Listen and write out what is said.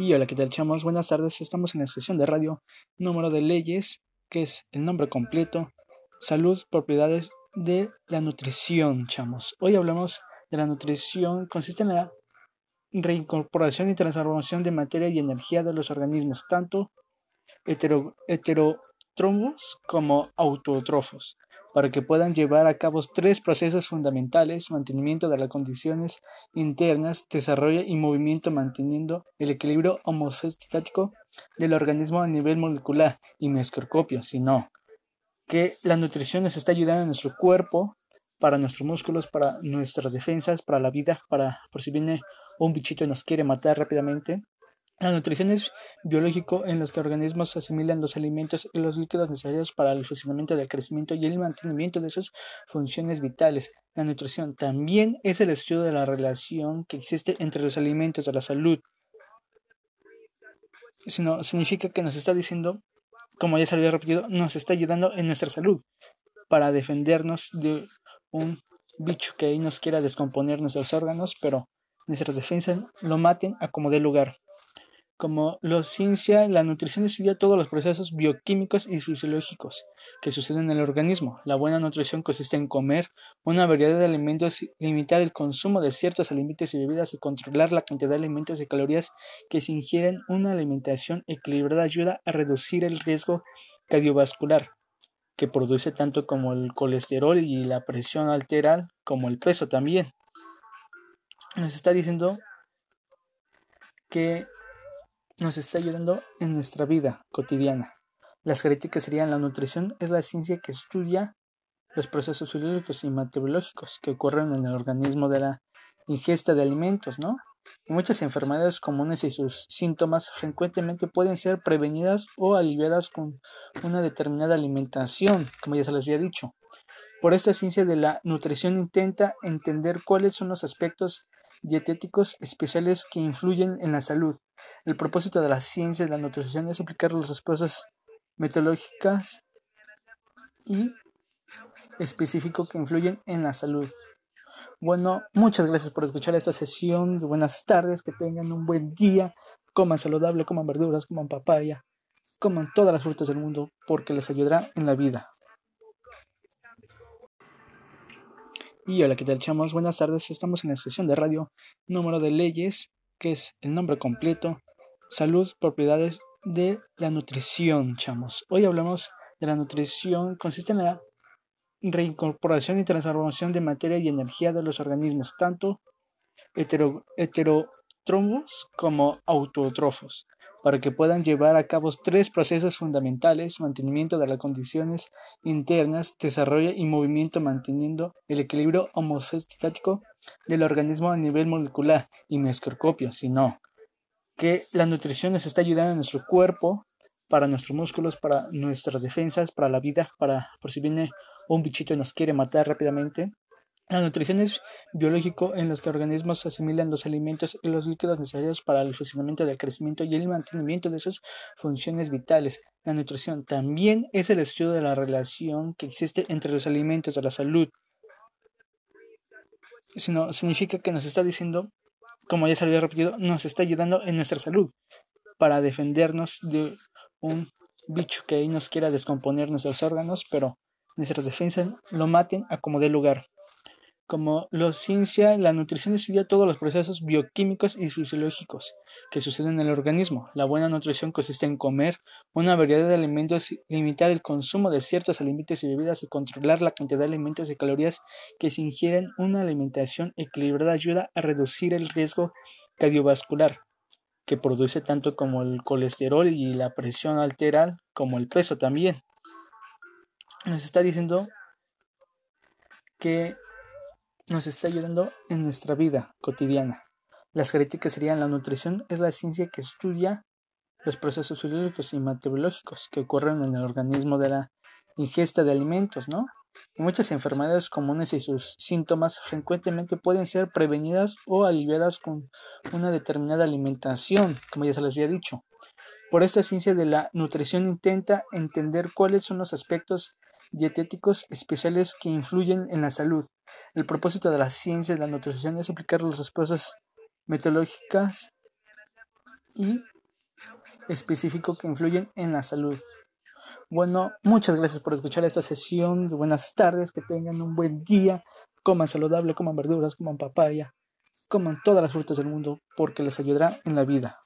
Y hola, ¿qué tal, chamos? Buenas tardes. Estamos en la sesión de radio número de leyes, que es el nombre completo, salud, propiedades de la nutrición, chamos. Hoy hablamos de la nutrición. Consiste en la reincorporación y transformación de materia y energía de los organismos, tanto hetero, como autotrofos para que puedan llevar a cabo tres procesos fundamentales, mantenimiento de las condiciones internas, desarrollo y movimiento manteniendo el equilibrio homostático del organismo a nivel molecular y microscopio, sino que la nutrición nos está ayudando a nuestro cuerpo, para nuestros músculos, para nuestras defensas, para la vida, para por si viene un bichito y nos quiere matar rápidamente, la nutrición es biológico en los que organismos asimilan los alimentos y los líquidos necesarios para el funcionamiento del crecimiento y el mantenimiento de sus funciones vitales. La nutrición también es el estudio de la relación que existe entre los alimentos y la salud. Sino significa que nos está diciendo, como ya se había repetido, nos está ayudando en nuestra salud para defendernos de un bicho que ahí nos quiera descomponer nuestros órganos, pero nuestras defensas lo maten a como dé lugar. Como la ciencia, la nutrición estudia todos los procesos bioquímicos y fisiológicos que suceden en el organismo. La buena nutrición consiste en comer una variedad de alimentos, limitar el consumo de ciertos alimentos y bebidas y controlar la cantidad de alimentos y calorías que se ingieren. Una alimentación equilibrada ayuda a reducir el riesgo cardiovascular que produce tanto como el colesterol y la presión arterial como el peso también. Nos está diciendo que nos está ayudando en nuestra vida cotidiana. Las críticas serían la nutrición es la ciencia que estudia los procesos fisiológicos y metabológicos que ocurren en el organismo de la ingesta de alimentos, ¿no? muchas enfermedades comunes y sus síntomas frecuentemente pueden ser prevenidas o aliviadas con una determinada alimentación, como ya se les había dicho. Por esta ciencia de la nutrición intenta entender cuáles son los aspectos dietéticos especiales que influyen en la salud. El propósito de la ciencia de la nutrición es aplicar las respuestas metodológicas y específicos que influyen en la salud. Bueno, muchas gracias por escuchar esta sesión. Buenas tardes, que tengan un buen día. Coman saludable, coman verduras, coman papaya, coman todas las frutas del mundo porque les ayudará en la vida. Y hola, ¿qué tal, chamos? Buenas tardes. Estamos en la sesión de radio número de leyes, que es el nombre completo, salud, propiedades de la nutrición, chamos. Hoy hablamos de la nutrición. Consiste en la reincorporación y transformación de materia y energía de los organismos, tanto hetero, como autotrofos para que puedan llevar a cabo tres procesos fundamentales, mantenimiento de las condiciones internas, desarrollo y movimiento manteniendo el equilibrio homostático del organismo a nivel molecular y microscopio, sino que la nutrición nos está ayudando a nuestro cuerpo, para nuestros músculos, para nuestras defensas, para la vida, para por si viene un bichito y nos quiere matar rápidamente, la nutrición es biológico en los que organismos asimilan los alimentos y los líquidos necesarios para el funcionamiento del crecimiento y el mantenimiento de sus funciones vitales. La nutrición también es el estudio de la relación que existe entre los alimentos y la salud. Sino significa que nos está diciendo, como ya se había repetido, nos está ayudando en nuestra salud para defendernos de un bicho que ahí nos quiera descomponer nuestros órganos, pero nuestras defensas lo maten a como dé lugar. Como la ciencia, la nutrición estudia todos los procesos bioquímicos y fisiológicos que suceden en el organismo. La buena nutrición consiste en comer una variedad de alimentos, limitar el consumo de ciertos alimentos y bebidas y controlar la cantidad de alimentos y calorías que se ingieren. Una alimentación equilibrada ayuda a reducir el riesgo cardiovascular que produce tanto como el colesterol y la presión arterial como el peso también. Nos está diciendo que nos está ayudando en nuestra vida cotidiana. Las críticas serían la nutrición es la ciencia que estudia los procesos fisiológicos y metabológicos que ocurren en el organismo de la ingesta de alimentos, ¿no? muchas enfermedades comunes y sus síntomas frecuentemente pueden ser prevenidas o aliviadas con una determinada alimentación, como ya se les había dicho. Por esta ciencia de la nutrición intenta entender cuáles son los aspectos dietéticos especiales que influyen en la salud. El propósito de la ciencia de la nutrición es aplicar las respuestas metodológicas y específico que influyen en la salud. Bueno, muchas gracias por escuchar esta sesión. Buenas tardes, que tengan un buen día. Coman saludable, coman verduras, coman papaya, coman todas las frutas del mundo porque les ayudará en la vida.